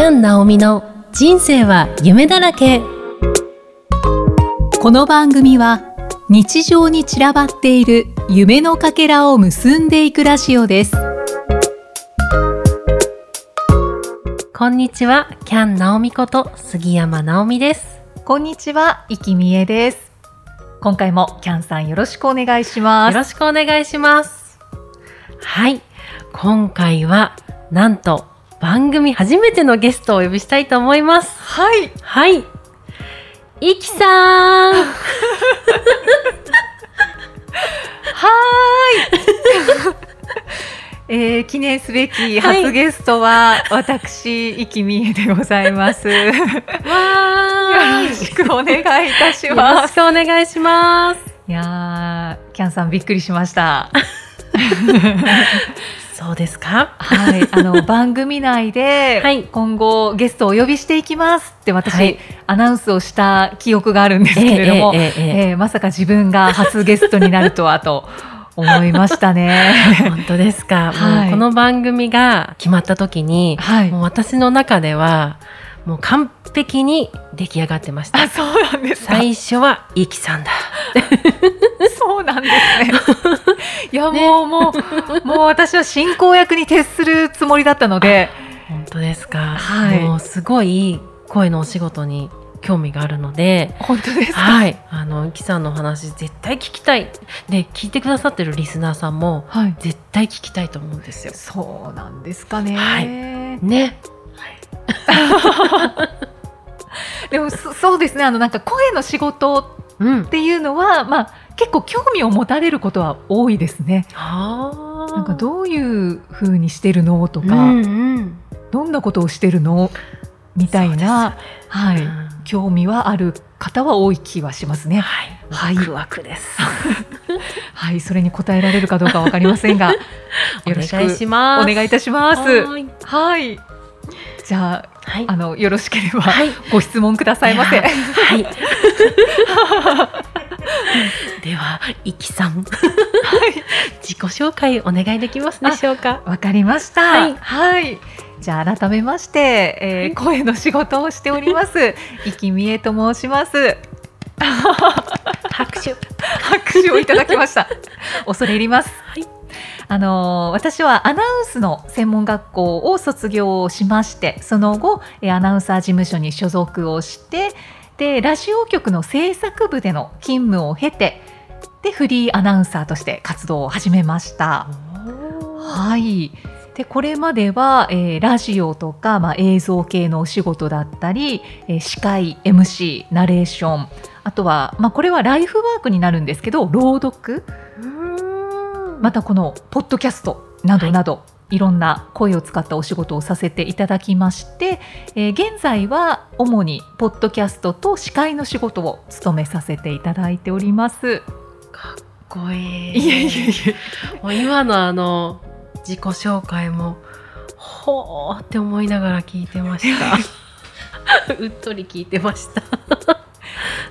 キャン・ナオミの人生は夢だらけ。この番組は日常に散らばっている夢のかけらを結んでいくラジオです。こんにちはキャン・ナオミこと杉山直美です。こんにちは、いきみえです。今回もキャンさんよろしくお願いします。よろしくお願いします。はい今回はなんと番組初めてのゲストをお呼びしたいと思いますはいはいいきさんはーい。えー、記念すべき初ゲストは、私、いきみえでございます。よわーろしくお願いいたしよろます。しくお願いしますいやー、キャンさんびっくりしました。そうですか？はい、あの 番組内で、はい。今後ゲストをお呼びしていきますって私、はい。アナウンスをした記憶があるんですけれども、えええええええーまさか自分が初ゲストになるとはと 思いましたね。本当ですか、はい。もうこの番組が決まった時に、はい。もう私の中ではもう完璧に出来上がってました。あ、そうなんですか？最初はイキさんだそうなんです ね。いや、もう、もう、もう私は進行役に徹するつもりだったので。本当ですか、はいもうすごい声のお仕事に興味があるので本当ですか。はいあのイキさんのお話絶対聞きたいで聞いてくださってるリスナーさんもはい。絶対聞きたいと思うんですよそうなんですかね。はいね でも、そそうですね。あの、なんか声の仕事うんっていうのは、まあ、結構興味を持たれることは多いですね。はあなんかどういう風にしてるのとか、うんうんどんなことをしてるのみたいな、はい、うん興味はある方は多い気はしますね。はい、はいワクワクです。はい、それに答えられるかどうかわかりませんが、よろしくお願いします。お願いいたします。はいはい。じゃあ、はいあのよろしければ、はいご質問くださいませ。やはい。では、いきさん、自己紹介お願いできますでしょうか？わかりました。はいはい。じゃあ改めまして、えー声の仕事をしております。生きみえと申します。拍手。拍手をいただきました。恐れ入ります。はいあのー私はアナウンスの専門学校を卒業しましてその後えーアナウンサー事務所に所属をしてでラジオ局の制作部での勤務を経てでフリーアナウンサーとして活動を始めました。はい。でこれまでは、えーラジオとか、まあ、映像系のお仕事だったり、えー司会 MC ナレーションあとは、まあ、これはライフワークになるんですけど朗読。またこのポッドキャストなどなど、い、ろんな声を使ったお仕事をさせていただきまして、えー現在は主にポッドキャストと司会の仕事を務めさせていただいております。かっこいい。いえいえいえもう今のあの自己紹介も。ほーって思いながら聞いてました。うっとり聞いてました。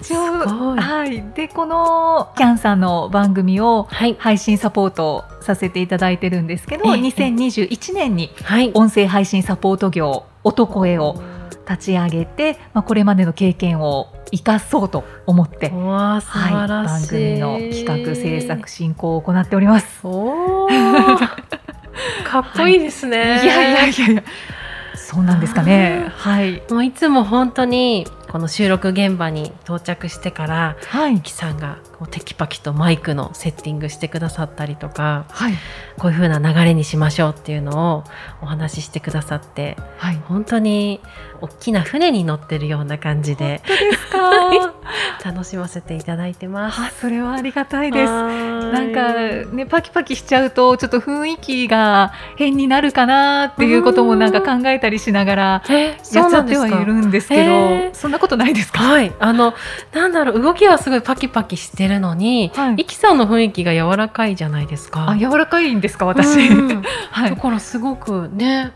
すごい。はい、でこのキャンさんの番組をはい。配信サポートさせていただいてるんですけど、ええ2021年にはい。音声配信サポート業男声を立ち上げて、まあ、これまでの経験を生かそうと思って、はい、番組の企画制作進行を行っております。かっこいいですね、いやいやいやいやそうなんですかね。はい、もういつも本当にこの収録現場に到着してからはい、キさんがこうテキパキとマイクのセッティングしてくださったりとかはい、こういう風な流れにしましょうっていうのをお話ししてくださってはい。本当に大きな船に乗ってるような感じで本当ですか？楽しませていただいてます。あ、それはありがたいです。ななんかねパキパキしちゃうとちょっと雰囲気が変になるかなっていうこともなんか考えたりしながらえやっちゃってはいるんですけどそんなことないですか、はい、あの、なんだろう、動きはすごいパキパキしてるのに、はいイキさんの雰囲気が柔らかいじゃないですか。あ柔らかいんですか私、うんはいだからすごくね、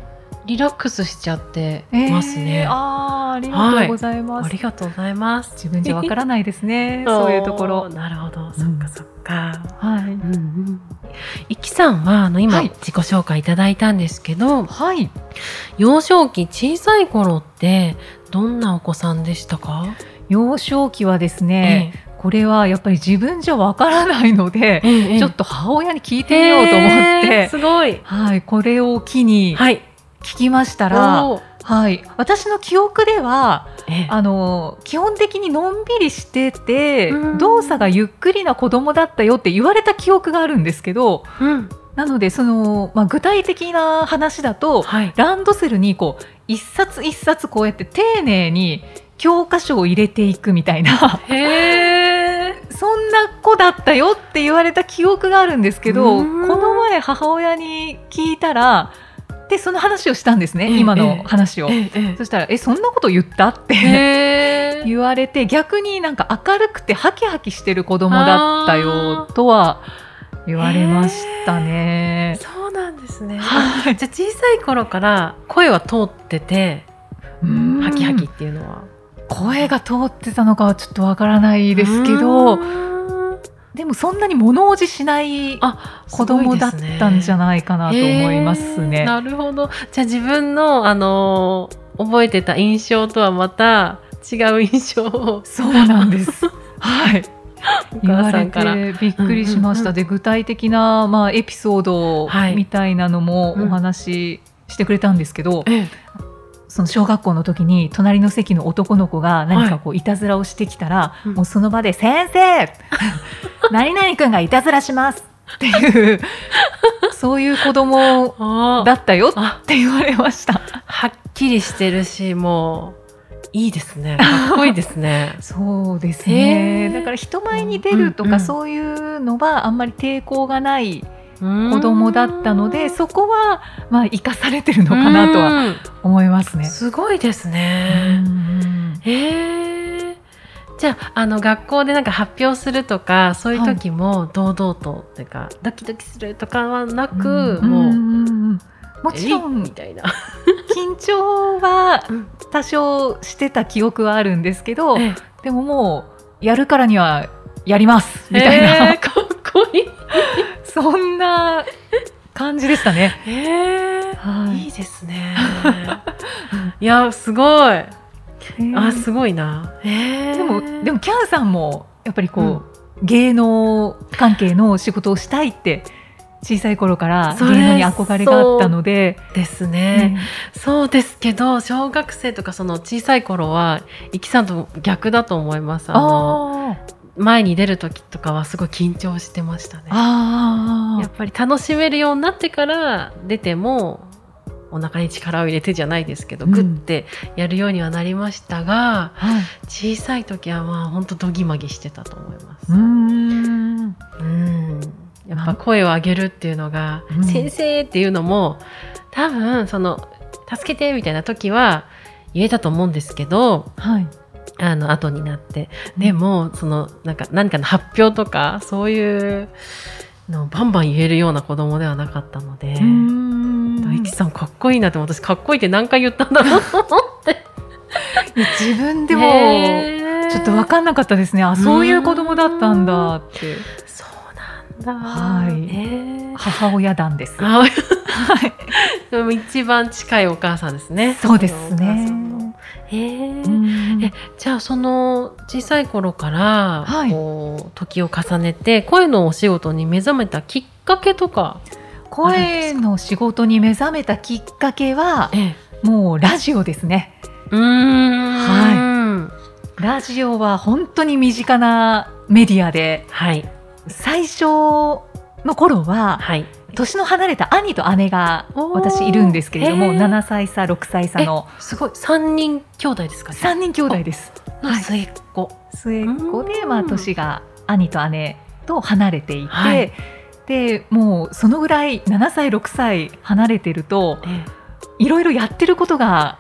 リラックスしちゃってますね。えーあーありがとうございます。ありがとうございます。自分じゃわからないですね。そういうところ。なるほど。そっかそっか。はい。うんうん。いきさんはあの今、はい自己紹介いただいたんですけど、はい。幼少期小さい頃ってどんなお子さんでしたか？幼少期はですね、これはやっぱり自分じゃわからないので、ええええちょっと母親に聞いてみようと思っへーて、すごい。はい、これを機にはい。聞きましたら、おーはい、私の記憶ではえあの基本的にのんびりしててうん動作がゆっくりな子供だったよって言われた記憶があるんですけどうん。なのでその、まあ、具体的な話だとはい。ランドセルにこう一冊一冊こうやって丁寧に教科書を入れていくみたいなへえ。そんな子だったよって言われた記憶があるんですけどこうんの前母親に聞いたらでその話をしたんですね、ええ今の話を。ええそしたら「えそんなこと言った?」って。言われて逆になんか明るくてハキハキしてる子供だったよとは言われましたね。そうなんですね。はいじゃあ小さい頃から声は通ってて、うんハキハキっていうのは。声が通ってたのかはちょっとわからないですけどでもそんなに物おじしないあ子供だったんじゃいないかなと思いますね。なるほど。じゃあ自分のあのー覚えてた印象とはまた違う印象をそうなんです。はい。お言われ。てびっくりしました。で具体的なまあエピソードはいみたいなのもうんお話ししてくれたんですけど、えその小学校の時に隣の席の男の子が何かこうい。たずらをしてきたら、うん。もうその場で「先生 何々君がいたずらします」っていうそういう子供あだったよっあて言われました。はっきりしてるしもういいですね。かっこいいですね。そうですへねー。だから人前に出るとかそういうのはあんまり抵抗がない子子供だったのでそこはまあ生かされてるのかなとはは。思いますね。すごいですうね。え。じゃああの学校でなんか発表するとかそういう時も堂々とっていうかドキドキするとかはなく、うんもう、もちろんみたいな。緊張はうん多少してた記憶はあるんですけど、えでももうやるからにはやりますみたいな、えーかっこいい。そんな感じでしたね。えーはいいいですね。いやすごい。あすごいな。えーでもでもキャンさんもやっぱりこう、芸能関係の仕事をしたいって小さい頃から芸能に憧れがあったので、ですね。そうですけど小学生とかその小さい頃はイキさんと逆だと思います。あのあ前に出る時とかはすごい緊張してましたね。やっぱり楽しめるようになってから出てもお腹に力を入れてじゃないですけど、うん。グッてやるようにはなりましたがはい。小さい時はまあ本当ドギマギしてたと思います。うーん。うん。やっぱ声を上げるっていうのが「うん。先生」っていうのも多分その「助けて」みたいな時は言えたと思うんですけどはいあの後になって。でもそのなんか何かの発表とかそういうのをバンバン言えるような子供ではなかったので。大吉さんかっこいいなって私かっこいいって何回言ったんだろうと思って。自分でもちょっと分かんなかったですね。あそういう子供だったんだって。そうなんだ。はい。母親団です。あはい。でも一番近いお母さんですね。そうですね。へえうんえじゃあその小さい頃から、はい。こう時を重ねて声のお仕事に目覚めたきっかけとか、声の仕事に目覚めたきっかけはええ、もうラジオですね。うーん。ラジオは本当に身近なメディアではい。最初の頃ははい年の離れた兄と姉が私いるんですけれどもへー。7歳差6歳差のすごい。三人兄弟ですか3人兄弟です。はい。の末っ子、末っ子で、うん。まあ、年が兄と姉と離れていて、はい。でもうそのぐらい7歳6歳離れてるとえいろいろやってることが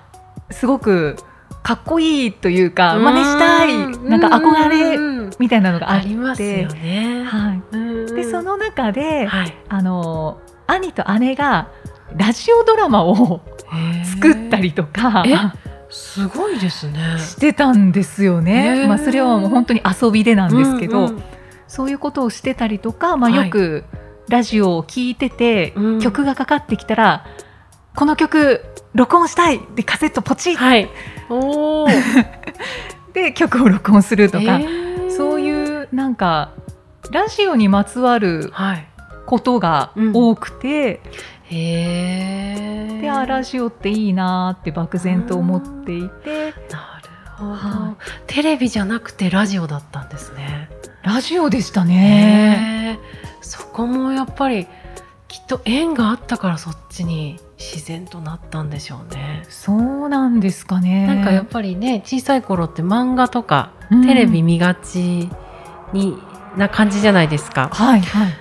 すごくかっこいいというかえ真似したいうん。なんか憧れうんみたいなのがああって。りますよね。はい、うん。でその中で、はい。あの兄と姉がラジオドラマを作ったりとかえ？すごいですね。してたんですよへね。ー。まあ、それはもう本当に遊びでなんですけど、うんうん。そういうことをしてたりとか、まあ、はい。よくラジオを聞いてて、うん。曲がかかってきたらこの曲録音したいでカセットポチッはい。おお。で曲を録音するとか、なんかラジオにまつわるはい。ことが多くて、へえ。であラジオっていいなって漠然と思っていてなるほど、はテレビじゃなくてラジオだったんですね。ラジオでしたね。そこもやっぱりきっと縁があったからそっちに自然となったんでしょうね。そうなんですかね。なんかやっぱりね小さい頃って漫画とかうんテレビ見がちにな感じじゃないですか。はいはい。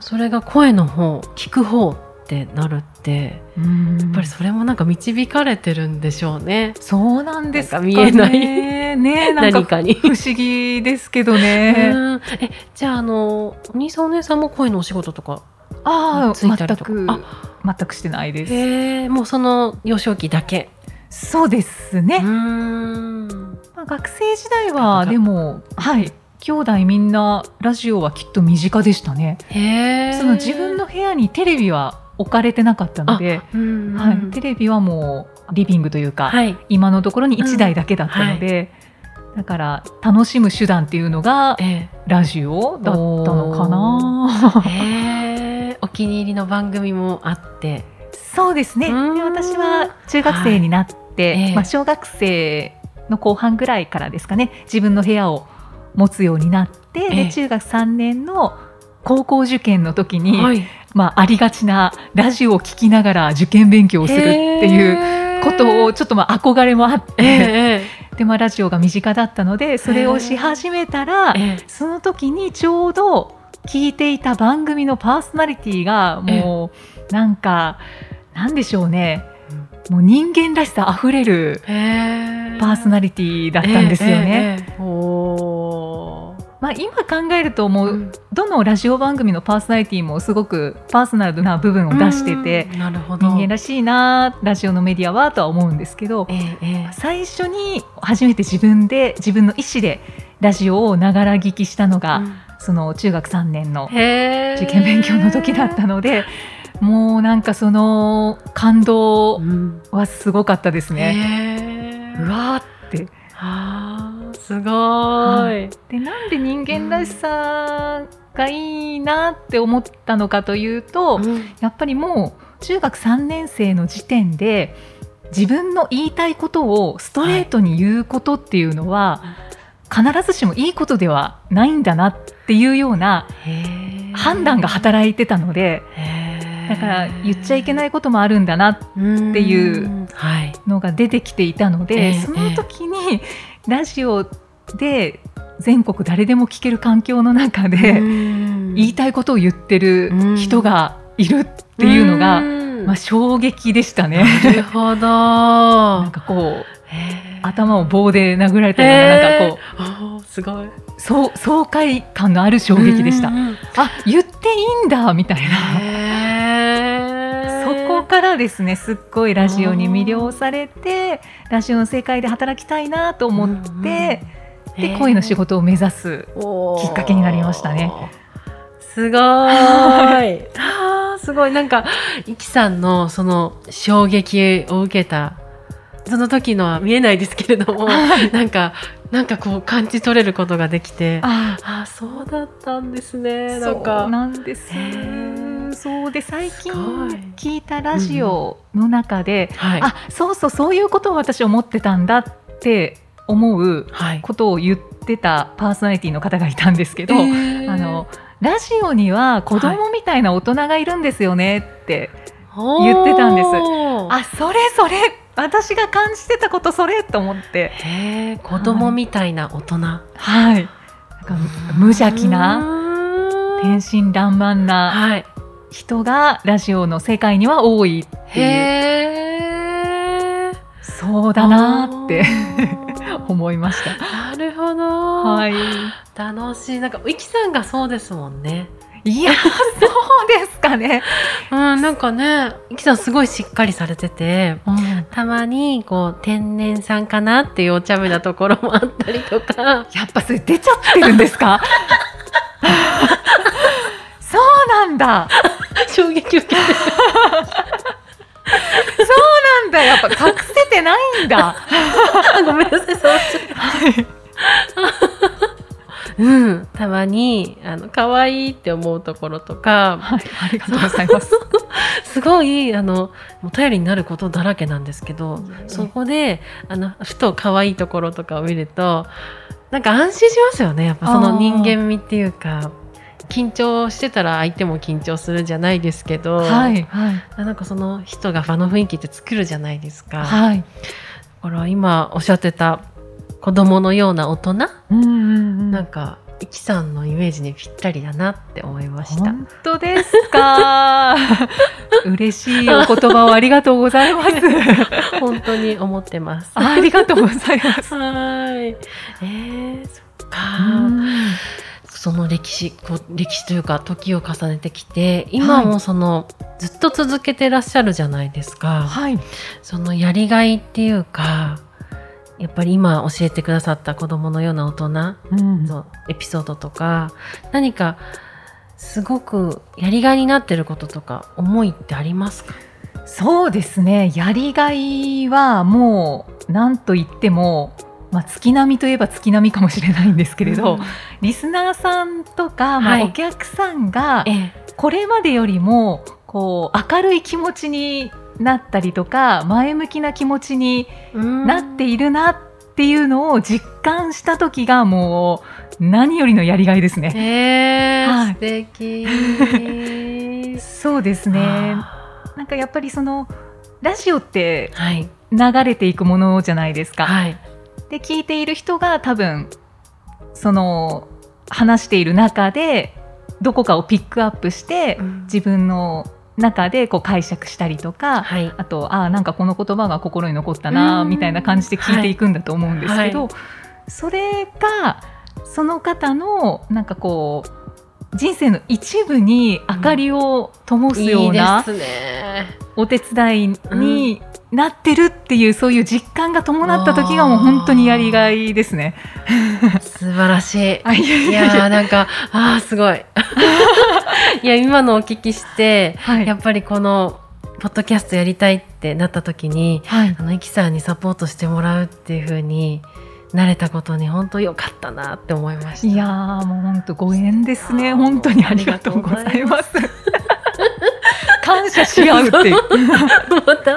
それが声の方聞く方ってなるってややっぱりそれもなんか導かれてるんでしょうね。そうなんですかなんか見えないねねなんか何かに。不思議ですけどね。うんえじゃああのお兄さんお姉さんも声のお仕事とかああついた全りとか？くあ全くしてないです。へえもうその幼少期だけ。そうですうね。ーんまあ、学生時代はでもはい兄弟みんなラジオはきっと身近でしたね。その自分の部屋にテレビは置かれてなかったので、うんはい、テレビはもうリビングというか、はい。今のところに1台だけだったので、だから楽しむ手段っていうのがえラジオだったのかな。えお気に入りの番組もあって。そうですね。でうん。私は中学生になって、ええ。まあ、小学生の後半ぐらいからですかね。自分の部屋を持つようになって、ええ。で中学3年の高校受験の時に、はい。まあ、ありがちなラジオを聞きながら受験勉強をするっていううことをちょっとまあ憧れもあって、ええでまあ、ラジオが身近だったのでそれをし始めたら、ええ。その時にちょうど聞いていた番組のパーソナリティがもうなんかなんでしょうね。もう人間らしさあふれるパーソナリティだったんですよね。えええあ、今考えるともう、うん。どのラジオ番組のパーソナリティもすごくパーソナルな部分を出してて、うん。なるほど。人間らしいなラジオのメディアはとは思うんですけどえええ最初に初めて自分で自分の意思でラジオをながら聞きしたのが、えその中学3年の受験勉強の時だったのでもうなんかその感動うんはすごかったですね。へえうわーって。あーすごい。でなんで人間らしさがいいなって思ったのかというと、うん。やっぱりもう中学3年生の時点で自分の言いたいことをストレートに言うことっていうのは、必ずしもいいことではないんだなっていうような判断が働いてたのでだから言っちゃいけないこともあるんだなっていうはい。のが出てきていたので、ええ。その時にラジオで全国誰でも聞ける環境の中で、言言いたいことを言ってる人がいるっていうのが、まあ、衝撃でしたね。なるほど。なんかこう頭を棒で殴られたようななんかこへー。おーすごい。うそう爽快感のある衝撃でした。あ言っていいんだみたいな。こからですねすっごいラジオに魅了されてラジオの世界で働きたいなと思って、うんうん。で声の仕事を目指すきっかけになりましたね。すごーい。すごい。なんかイキさんのその衝撃を受けたその時のは見えないですけれども、なんかなんかこう感じ取れることができて、あああそうだったんですね。なそうんか。なんです。へーそうで最近聞いたラジオの中で、はい。あそうそうそういうことを私思ってたんだって思うはい。ことを言ってたパーソナリティの方がいたんですけど、えー。あのラジオには子供みたいな大人がいるんですよねって、言ってたんです。あそれそれ私が感じてたことそれと思って。子供みたいな大人。はい。なんか無邪気なな天真爛漫なはい。人がラジオの世界には多いっていうへえ。そうだなーって思いました。なるほど。はい、楽しい。なんか、イキさんがそうですもんね。いやそうですかね。うん、なんかね、イキさんすごいしっかりされてて、うんたまにこう天然酸かなっていうお茶目なところもあったりとか、やっぱそれ出ちゃってるんですか？そうなんだ衝撃受けて、そうなんだ。やっぱ隠せてないんだ。ごめんなさい、そううん、たまにあの可愛いって思うところとか、はいありがとうございます。すごいあのもう頼りになることだらけなんですけど、えそこであのふと可愛いところとかを見るとなんか安心しますよね。やっぱその人間味っていうか緊張してたら相手も緊張するじゃないですけど、はいはいなんかその人が場の雰囲気って作るじゃないですか。はいだから今おっしゃってた子供のような大人、うんうんうんなんかイキさんのイメージにぴったりだなって思いました。本当ですか？嬉しいお言葉をありがとうございます 本当に思ってます。ありがとうございます はい。えー、そっか。うんその歴史、こう歴史というか時を重ねてきて、今もその、ずっと続けてらっしゃるじゃないですか。はい。そのやりがいっていうか、やっぱり今教えてくださった子供のような大人うん。のエピソードとか、何かすごくやりがいになってることとか思いってありますか？そうですね。やりがいはもう何と言っても、まあ、月並みといえば月並みかもしれないんですけれど、リスナーさんとか、まあはい。お客さんがええ。これまでよりもこう明るい気持ちになったりとか前向きな気持ちになっているなっていうのを実感した時がもう何よりのやりがいですね。えーはい。素敵。そうですね。あなんかやっぱりそのラジオって流れていくものじゃないですか。はいで聞いている人が多分その話している中でどこかをピックアップして自分の中でこう解釈したりとか、はい。あとあーなんかこの言葉が心に残ったなうん。みたいな感じで聞いていくんだと思うんですけど、はそれがその方のなんかこう人生の一部に明かりを灯すよいいうなお手伝いになってるっていうそういう実感が伴った時がもう本当にやりがいですね。素晴らしい。あいやなんかあーすごい。いや今のお聞きしてはい。やっぱりこのポッドキャストやりたいってなった時にはい。あのイキさんにサポートしてもらうっていう風になれたことに本当良かったなって思いました。いやーもう本当ご縁ですね。本当にありがとうございます。感謝し合うって。いう。また。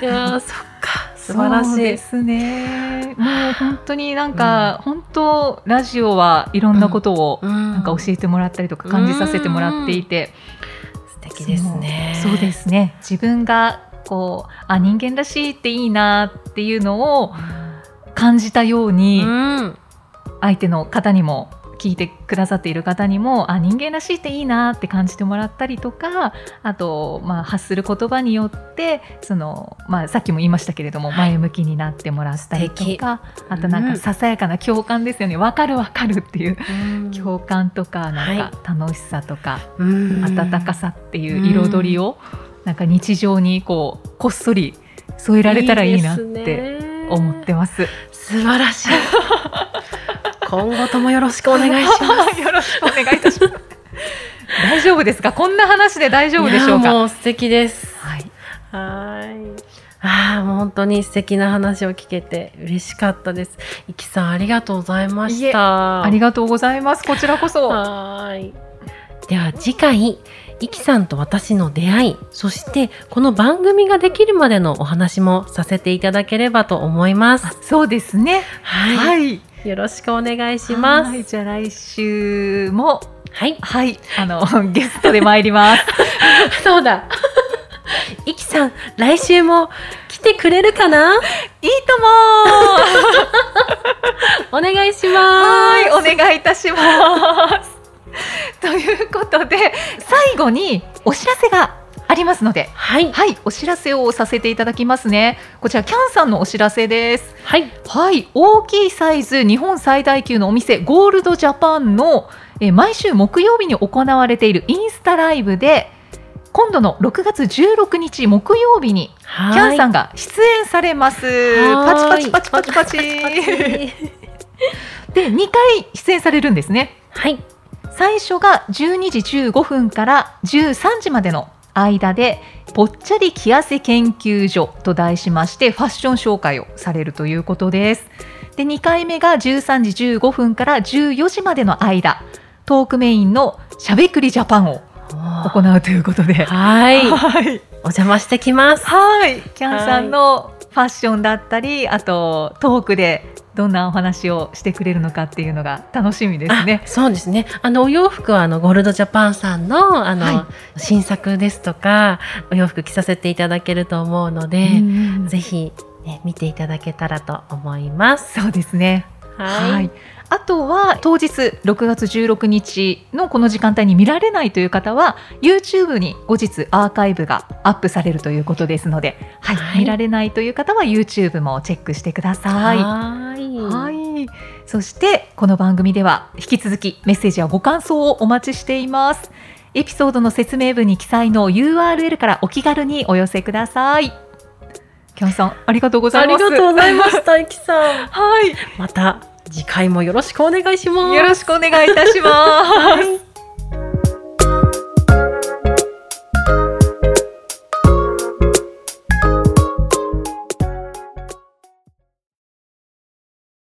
いやーそっか。素晴らしい。ですね。もう本当になんか、本当ラジオはいろんなことをななんか教えてもらったりとか感じさせてもらっていて、素敵ですね。そうですね。自分がこうあ人間らしいっていいなっていうのを感じたよううに、ん。相手の方にも聞いてくださっている方にもあ人間らしいっていいなって感じてもらったりとかあと、まあ、発する言葉によってその、まあ、さっきも言いましたけれども、はい。前向きになってもらったりとかあとなんうん。かささやかな共感ですよね。分かる分かるっていううん。共感とかなんはか楽しさとかうん。温かさっていう彩りをなんか日常にこうこっそり添えられたらいいなって思ってます。素晴らしい 今後ともよろしくお願いします よろしくお願いいたします。大丈夫ですか？こんな話で大丈夫でしょうか？もう素敵ですはい。はいああもう本当に素敵な話を聞けて嬉しかったですいきさんありがとうございましたありがとうございます。こちらこそ。はーい。では次回、イキさんと私の出会い、そしてこの番組ができるまでのお話もさせていただければと思います。そうですね。はい。はい。よろしくお願いします。はいじゃあ来週もはい。はいあのゲストで参ります。そうだ。イキさん、来週も来てくれるかな？いいとも。お願いします。はいお願いいたします。ということで最後にお知らせがあありますので、はい。はい、お知らせをさせていただきますね。こちらキャンさんのお知らせです。はい。はい、大きいサイズ日本最大級のお店ゴールドジャパンの、えー毎週木曜日に行われているインスタライブで今度の6月16日木曜日にキャンさんが出演されます。パチパチパチパチパチ。で2回出演されるんですね。はい。最初が12時15分から13時までの間でぽっちゃり着痩せ研究所と題しましてファッション紹介をされるということです。で2回目が13時15分から14時までの間トークメインのしゃべくりジャパンを行うということで。はい。お はい、邪魔してきます。はい、キャンさんのファッションだったり、あとトークでどんなお話をしてくれるのかっていうのが楽しみですねあ。そうですね。あのお洋服はあのゴールドジャパンさんのあの、は新作ですとかお洋服着させていただけると思うので、うんぜひ、ね、見ていただけたらと思います。そうですね。はい。はい。あとは当日6月16日のこの時間帯に見られないという方は YouTube に後日アーカイブがアップされるということですので、はいはい見られないという方は YouTube もチェックしてください。はい。はい。そしてこの番組では引き続きメッセージやご感想をお待ちしています。エピソードの説明文に記載の URL からお気軽にお寄せください。キャンさんありがとうござあいます。りがとうございます。大樹さん。はい。また次回もよろしくお願いします。よろしくお願いいたします。